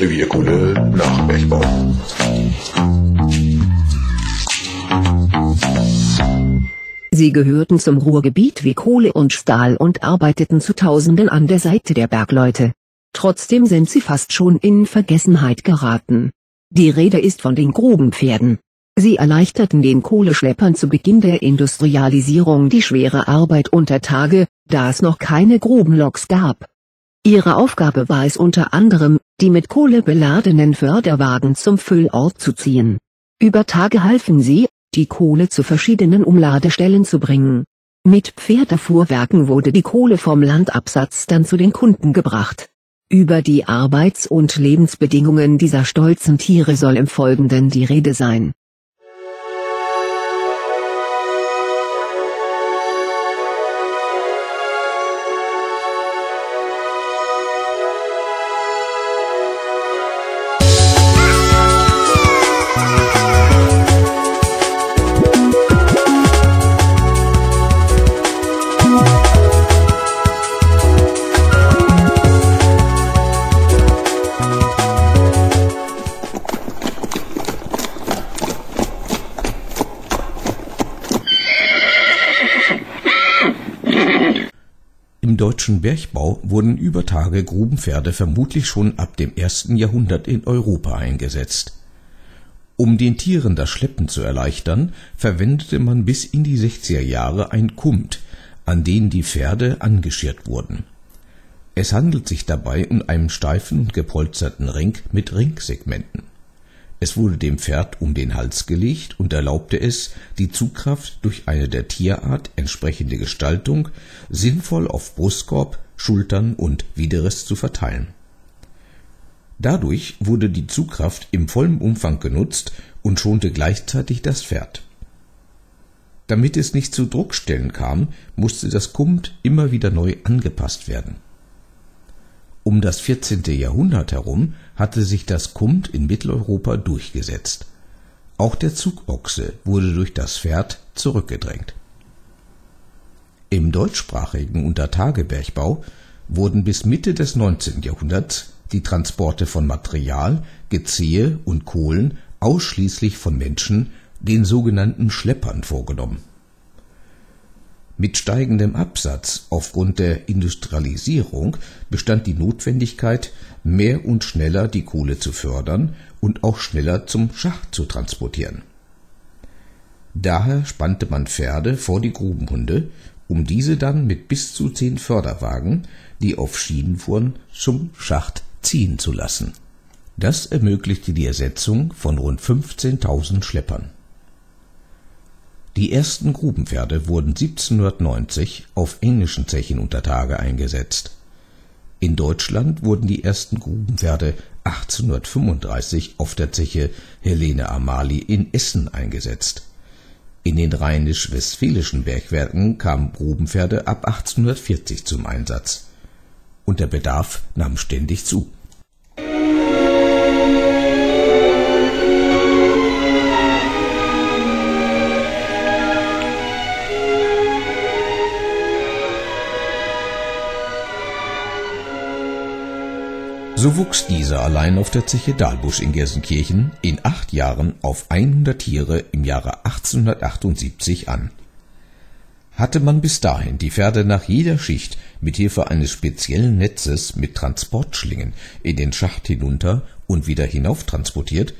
Revierkunde nach Bergbau. Sie gehörten zum Ruhrgebiet wie Kohle und Stahl und arbeiteten zu Tausenden an der Seite der Bergleute. Trotzdem sind sie fast schon in Vergessenheit geraten. Die Rede ist von den Grubenpferden. Sie erleichterten den Kohleschleppern zu Beginn der Industrialisierung die schwere Arbeit unter Tage, da es noch keine Grubenloks gab. Ihre Aufgabe war es unter anderem, die mit Kohle beladenen Förderwagen zum Füllort zu ziehen. Über Tage halfen sie, die Kohle zu verschiedenen Umladestellen zu bringen. Mit Pferdefuhrwerken wurde die Kohle vom Landabsatz dann zu den Kunden gebracht. Über die Arbeits- und Lebensbedingungen dieser stolzen Tiere soll im Folgenden die Rede sein. Deutschen Bergbau wurden über Tage Grubenpferde vermutlich schon ab dem ersten Jahrhundert in Europa eingesetzt. Um den Tieren das Schleppen zu erleichtern, verwendete man bis in die 60er Jahre ein Kumt, an den die Pferde angeschirrt wurden. Es handelt sich dabei um einen steifen und gepolsterten Ring mit Ringsegmenten. Es wurde dem Pferd um den Hals gelegt und erlaubte es, die Zugkraft durch eine der Tierart entsprechende Gestaltung sinnvoll auf Brustkorb, Schultern und Widerrist zu verteilen. Dadurch wurde die Zugkraft im vollen Umfang genutzt und schonte gleichzeitig das Pferd. Damit es nicht zu Druckstellen kam, musste das Kumt immer wieder neu angepasst werden. Um das 14. Jahrhundert herum hatte sich das Kumt in Mitteleuropa durchgesetzt. Auch der Zugochse wurde durch das Pferd zurückgedrängt. Im deutschsprachigen Untertagebergbau wurden bis Mitte des 19. Jahrhunderts die Transporte von Material, Geziehe und Kohlen ausschließlich von Menschen, den sogenannten Schleppern, vorgenommen. Mit steigendem Absatz aufgrund der Industrialisierung bestand die Notwendigkeit, mehr und schneller die Kohle zu fördern und auch schneller zum Schacht zu transportieren. Daher spannte man Pferde vor die Grubenhunde, um diese dann mit bis zu zehn Förderwagen, die auf Schienen fuhren, zum Schacht ziehen zu lassen. Das ermöglichte die Ersetzung von rund 15.000 Schleppern. Die ersten Grubenpferde wurden 1790 auf englischen Zechen unter Tage eingesetzt. In Deutschland wurden die ersten Grubenpferde 1835 auf der Zeche Helene Amali in Essen eingesetzt. In den rheinisch-westfälischen Bergwerken kamen Grubenpferde ab 1840 zum Einsatz. Und der Bedarf nahm ständig zu. So wuchs dieser allein auf der Zeche Dahlbusch in Gelsenkirchen in acht Jahren auf 100 Tiere im Jahre 1878 an. Hatte man bis dahin die Pferde nach jeder Schicht mit Hilfe eines speziellen Netzes mit Transportschlingen in den Schacht hinunter und wieder hinauf transportiert,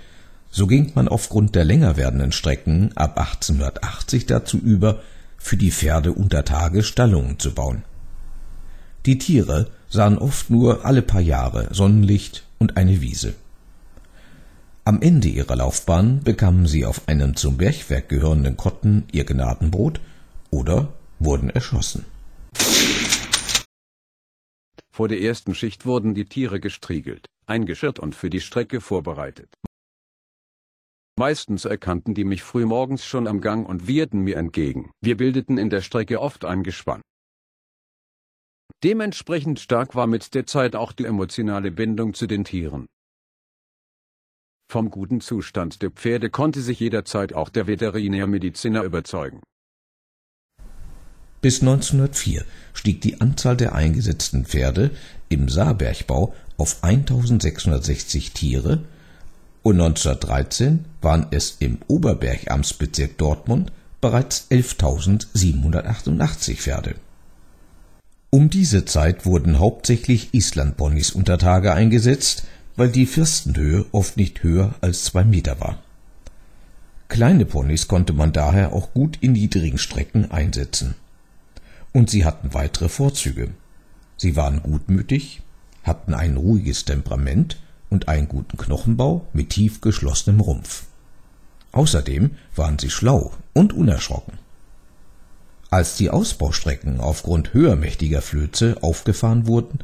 so ging man aufgrund der länger werdenden Strecken ab 1880 dazu über, für die Pferde unter Tage Stallungen zu bauen. Die Tiere sahen oft nur alle paar Jahre Sonnenlicht und eine Wiese. Am Ende ihrer Laufbahn bekamen sie auf einem zum Bergwerk gehörenden Kotten ihr Gnadenbrot oder wurden erschossen. Vor der ersten Schicht wurden die Tiere gestriegelt, eingeschirrt und für die Strecke vorbereitet. Meistens erkannten die mich frühmorgens schon am Gang und wieherten mir entgegen. Wir bildeten in der Strecke oft ein Gespann. Dementsprechend stark war mit der Zeit auch die emotionale Bindung zu den Tieren. Vom guten Zustand der Pferde konnte sich jederzeit auch der Veterinärmediziner überzeugen. Bis 1904 stieg die Anzahl der eingesetzten Pferde im Saarbergbau auf 1660 Tiere und 1913 waren es im Oberbergamtsbezirk Dortmund bereits 11.788 Pferde. Um diese Zeit wurden hauptsächlich Islandponys unter Tage eingesetzt, weil die Firstenhöhe oft nicht höher als zwei Meter war. Kleine Ponys konnte man daher auch gut in niedrigen Strecken einsetzen. Und sie hatten weitere Vorzüge. Sie waren gutmütig, hatten ein ruhiges Temperament und einen guten Knochenbau mit tief geschlossenem Rumpf. Außerdem waren sie schlau und unerschrocken. Als die Ausbaustrecken aufgrund höhermächtiger Flöze aufgefahren wurden,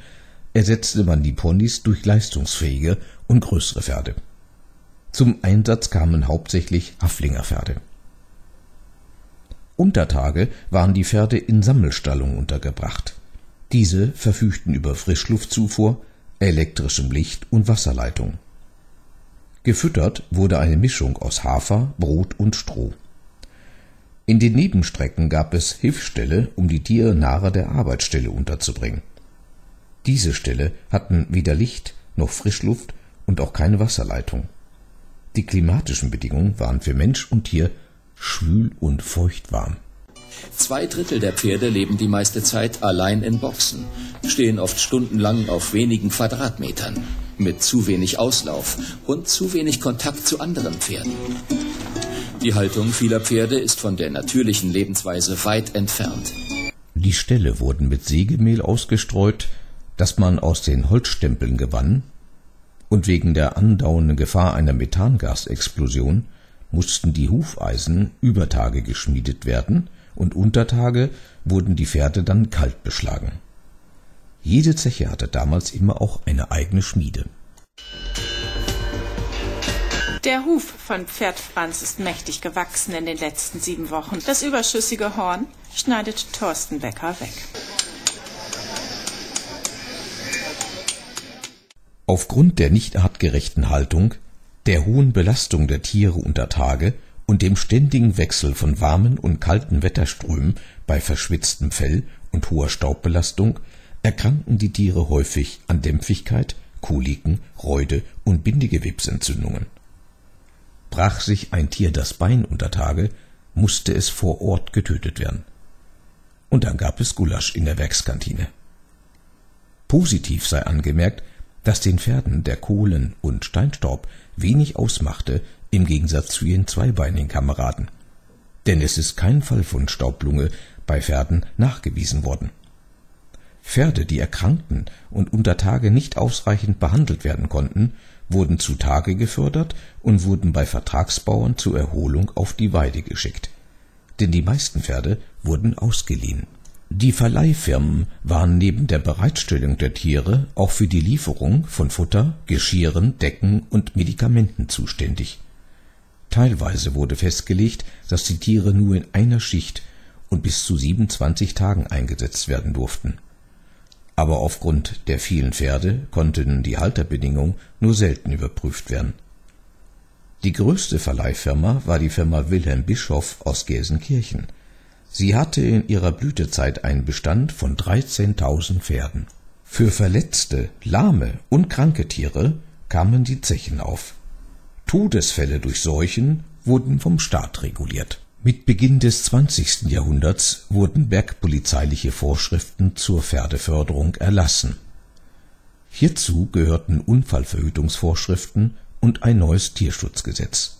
ersetzte man die Ponys durch leistungsfähige und größere Pferde. Zum Einsatz kamen hauptsächlich Haflingerpferde. Untertage waren die Pferde in Sammelstallungen untergebracht. Diese verfügten über Frischluftzufuhr, elektrischem Licht und Wasserleitung. Gefüttert wurde eine Mischung aus Hafer, Brot und Stroh. In den Nebenstrecken gab es Hilfsställe, um die Tiere nahe der Arbeitsstelle unterzubringen. Diese Ställe hatten weder Licht noch Frischluft und auch keine Wasserleitung. Die klimatischen Bedingungen waren für Mensch und Tier schwül und feuchtwarm. Zwei Drittel der Pferde leben die meiste Zeit allein in Boxen, stehen oft stundenlang auf wenigen Quadratmetern, mit zu wenig Auslauf und zu wenig Kontakt zu anderen Pferden. Die Haltung vieler Pferde ist von der natürlichen Lebensweise weit entfernt. Die Ställe wurden mit Sägemehl ausgestreut, das man aus den Holzstempeln gewann, und wegen der andauernden Gefahr einer Methangasexplosion mussten die Hufeisen über Tage geschmiedet werden und unter Tage wurden die Pferde dann kalt beschlagen. Jede Zeche hatte damals immer auch eine eigene Schmiede. Der Huf von Pferd Franz ist mächtig gewachsen in den letzten sieben Wochen. Das überschüssige Horn schneidet Thorsten Becker weg. Aufgrund der nicht artgerechten Haltung, der hohen Belastung der Tiere unter Tage und dem ständigen Wechsel von warmen und kalten Wetterströmen bei verschwitztem Fell und hoher Staubbelastung erkranken die Tiere häufig an Dämpfigkeit, Koliken, Reude und Bindegewebsentzündungen. Brach sich ein Tier das Bein unter Tage, musste es vor Ort getötet werden. Und dann gab es Gulasch in der Werkskantine. Positiv sei angemerkt, dass den Pferden der Kohlen- und Steinstaub wenig ausmachte im Gegensatz zu ihren zweibeinigen Kameraden. Denn es ist kein Fall von Staublunge bei Pferden nachgewiesen worden. Pferde, die erkrankten und unter Tage nicht ausreichend behandelt werden konnten, wurden zu Tage gefördert und wurden bei Vertragsbauern zur Erholung auf die Weide geschickt. Denn die meisten Pferde wurden ausgeliehen die Verleihfirmen waren neben der Bereitstellung der Tiere auch für die Lieferung von Futter, Geschirren, Decken und Medikamenten zuständig. Teilweise wurde festgelegt, dass die Tiere nur in einer Schicht und bis zu 27 Tagen eingesetzt werden durften. Aber aufgrund der vielen Pferde konnten die Halterbedingungen nur selten überprüft werden. Die größte Verleihfirma war die Firma Wilhelm Bischoff aus Gelsenkirchen Sie hatte in ihrer Blütezeit einen Bestand von 13.000 Pferden. Für verletzte, lahme und kranke Tiere kamen die Zechen auf. Todesfälle durch Seuchen wurden vom Staat reguliert. Mit Beginn des 20. Jahrhunderts wurden bergpolizeiliche Vorschriften zur Pferdeförderung erlassen. Hierzu gehörten Unfallverhütungsvorschriften und ein neues Tierschutzgesetz.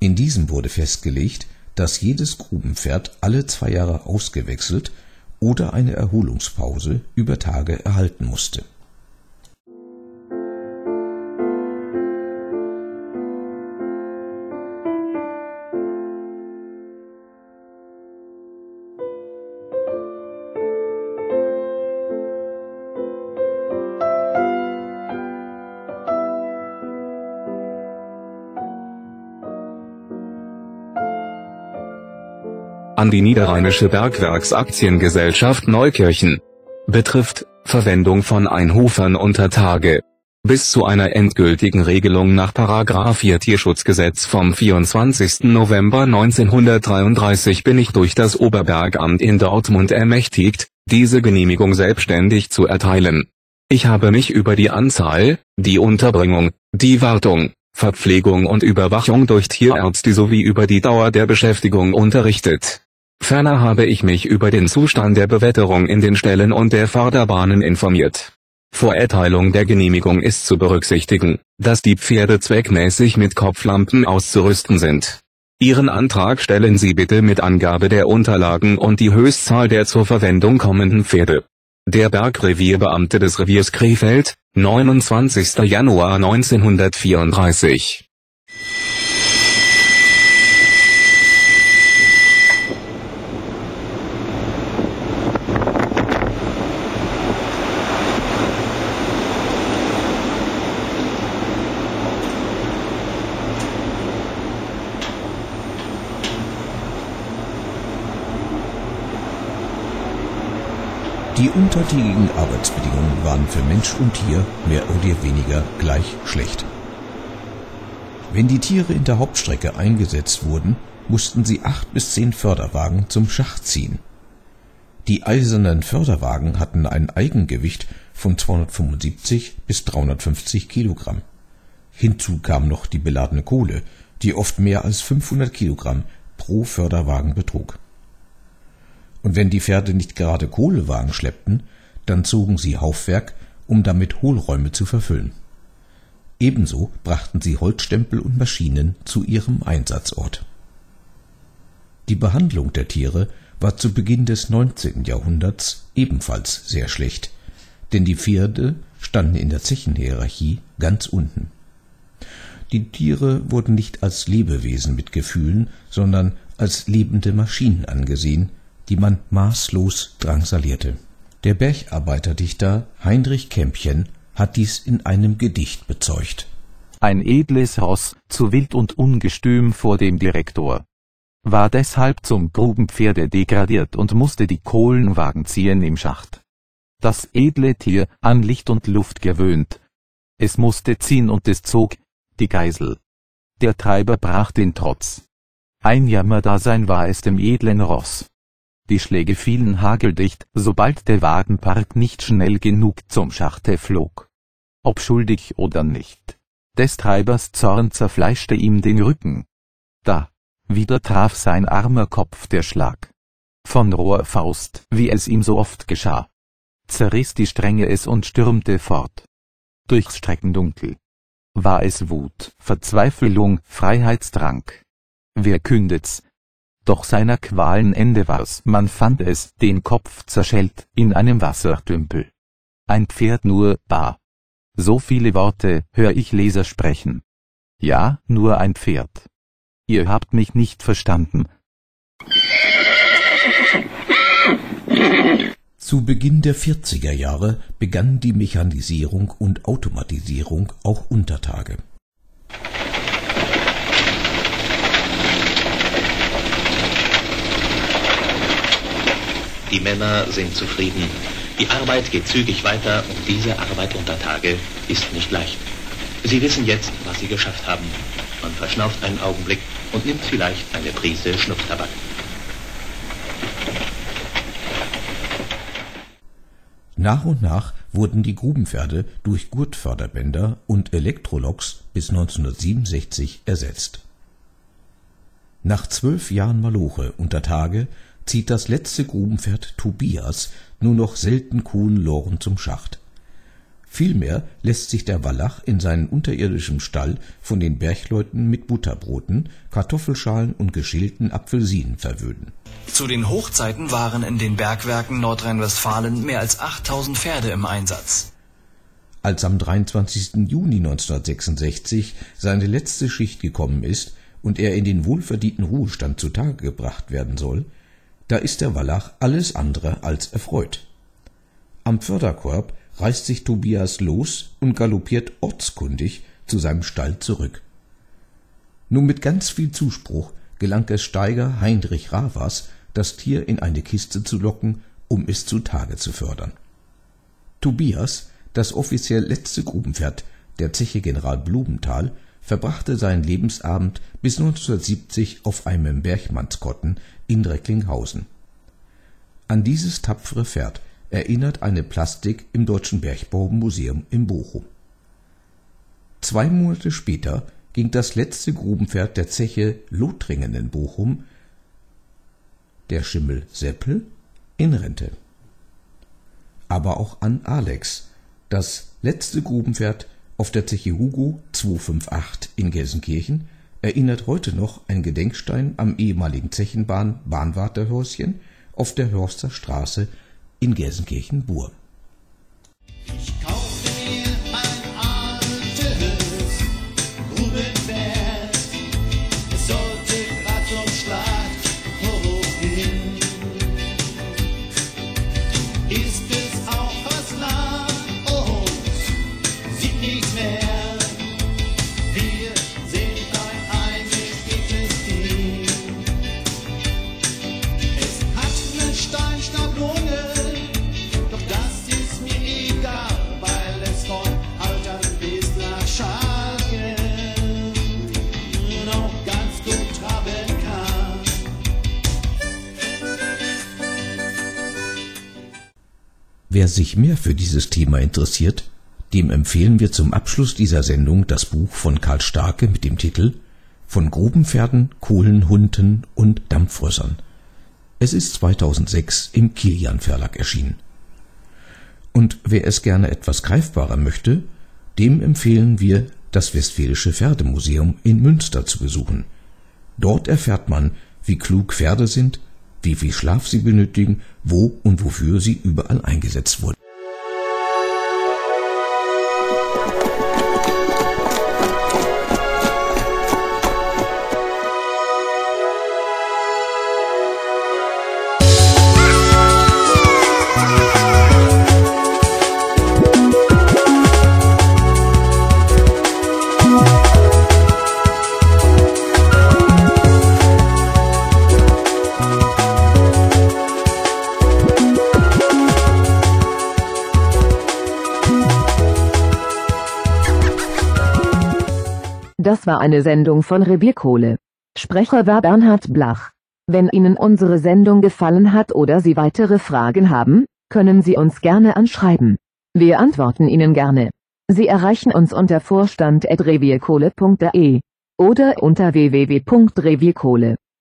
In diesem wurde festgelegt dass jedes Grubenpferd alle zwei Jahre ausgewechselt oder eine Erholungspause über Tage erhalten musste an die Niederrheinische Bergwerksaktiengesellschaft Neukirchen. Betrifft, Verwendung von Einhufern unter Tage Bis zu einer endgültigen Regelung nach § 4 Tierschutzgesetz vom 24. November 1933 bin ich durch das Oberbergamt in Dortmund ermächtigt, diese Genehmigung selbstständig zu erteilen. Ich habe mich über die Anzahl, die Unterbringung, die Wartung, Verpflegung und Überwachung durch Tierärzte sowie über die Dauer der Beschäftigung unterrichtet. Ferner habe ich mich über den Zustand der Bewetterung in den Ställen und der Förderbahnen informiert. Vor Erteilung der Genehmigung ist zu berücksichtigen, dass die Pferde zweckmäßig mit Kopflampen auszurüsten sind. Ihren Antrag stellen Sie bitte mit Angabe der Unterlagen und die Höchstzahl der zur Verwendung kommenden Pferde. Der Bergrevierbeamte des Reviers Krefeld, 29. Januar 1934 untertägigen Arbeitsbedingungen waren für Mensch und Tier mehr oder weniger gleich schlecht. Wenn die Tiere in der Hauptstrecke eingesetzt wurden, mussten sie acht bis zehn Förderwagen zum Schacht ziehen. Die eisernen Förderwagen hatten ein Eigengewicht von 275 bis 350 Kilogramm. Hinzu kam noch die beladene Kohle, die oft mehr als 500 Kilogramm pro Förderwagen betrug. Und wenn die Pferde nicht gerade Kohlewagen schleppten, dann zogen sie Haufwerk, um damit Hohlräume zu verfüllen. Ebenso brachten sie Holzstempel und Maschinen zu ihrem Einsatzort. Die Behandlung der Tiere war zu Beginn des 19. Jahrhunderts ebenfalls sehr schlecht, denn die Pferde standen in der Zechenhierarchie ganz unten. Die Tiere wurden nicht als Lebewesen mit Gefühlen, sondern als lebende Maschinen angesehen, die man maßlos drangsalierte. Der Bergarbeiterdichter Heinrich Kämpchen hat dies in einem Gedicht bezeugt. Ein edles Ross, zu wild und ungestüm vor dem Direktor. War deshalb zum Grubenpferde degradiert und musste die Kohlenwagen ziehen im Schacht. Das edle Tier, an Licht und Luft gewöhnt. Es musste ziehen und es zog, die Geisel. Der Treiber brach den Trotz. Ein Jammerdasein war es dem edlen Ross. Die Schläge fielen hageldicht, sobald der Wagenpark nicht schnell genug zum Schachte flog. Ob schuldig oder nicht. Des Treibers Zorn zerfleischte ihm den Rücken. Da, wieder traf sein armer Kopf der Schlag. Von roher Faust, wie es ihm so oft geschah. Zerriss die Stränge es und stürmte fort. Durchs Streckendunkel. War es Wut, Verzweiflung, Freiheitsdrang. Wer kündet's, doch seiner Qualen Ende war's. Man fand es, den Kopf zerschellt, in einem Wassertümpel. Ein Pferd nur, bar. So viele Worte hör ich Leser sprechen. Ja, nur ein Pferd. Ihr habt mich nicht verstanden. Zu Beginn der 40er Jahre begann die Mechanisierung und Automatisierung auch unter Tage. Die Männer sind zufrieden. Die Arbeit geht zügig weiter und diese Arbeit unter Tage ist nicht leicht. Sie wissen jetzt, was Sie geschafft haben. Man verschnauft einen Augenblick und nimmt vielleicht eine Prise Schnupftabak. Nach und nach wurden die Grubenpferde durch Gurtförderbänder und Elektroloks bis 1967 ersetzt. Nach zwölf Jahren Maloche unter Tage zieht das letzte Grubenpferd Tobias nur noch selten Kuhn-Loren zum Schacht. Vielmehr lässt sich der Wallach in seinem unterirdischen Stall von den Bergleuten mit Butterbroten, Kartoffelschalen und geschälten Apfelsinen verwöhnen. Zu den Hochzeiten waren in den Bergwerken Nordrhein-Westfalen mehr als 8000 Pferde im Einsatz. Als am 23. Juni 1966 seine letzte Schicht gekommen ist und er in den wohlverdienten Ruhestand zutage gebracht werden soll, da ist der Wallach alles andere als erfreut. Am Förderkorb reißt sich Tobias los und galoppiert ortskundig zu seinem Stall zurück. Nun mit ganz viel Zuspruch gelang es Steiger Heinrich Ravas, das Tier in eine Kiste zu locken, um es zu Tage zu fördern. Tobias, das offiziell letzte Grubenpferd, der Zeche General Blumenthal, verbrachte seinen Lebensabend bis 1970 auf einem Bergmannskotten in Recklinghausen. An dieses tapfere Pferd erinnert eine Plastik im Deutschen Bergbaumuseum in Bochum. Zwei Monate später ging das letzte Grubenpferd der Zeche Lothringen in Bochum, der Schimmel Seppel, in Rente. Aber auch an Alex, das letzte Grubenpferd auf der Zeche Hugo 258 in Gelsenkirchen, erinnert heute noch ein Gedenkstein am ehemaligen Zechenbahn Bahnwarterhäuschen auf der Hörster Straße in Gelsenkirchen-Bur. Wer sich mehr für dieses Thema interessiert, dem empfehlen wir zum Abschluss dieser Sendung das Buch von Karl Starke mit dem Titel Von Grubenpferden, Kohlenhunden und Dampfrössern. Es ist 2006 im Kilian Verlag erschienen. Und wer es gerne etwas greifbarer möchte, dem empfehlen wir, das Westfälische Pferdemuseum in Münster zu besuchen. Dort erfährt man, wie klug Pferde sind, wie viel Schlaf sie benötigen, wo und wofür sie überall eingesetzt wurden. Das war eine Sendung von Revierkohle. Sprecher war Bernhard Blach. Wenn Ihnen unsere Sendung gefallen hat oder Sie weitere Fragen haben, können Sie uns gerne anschreiben. Wir antworten Ihnen gerne. Sie erreichen uns unter vorstand.revierkohle.de oder unter www.revierkohle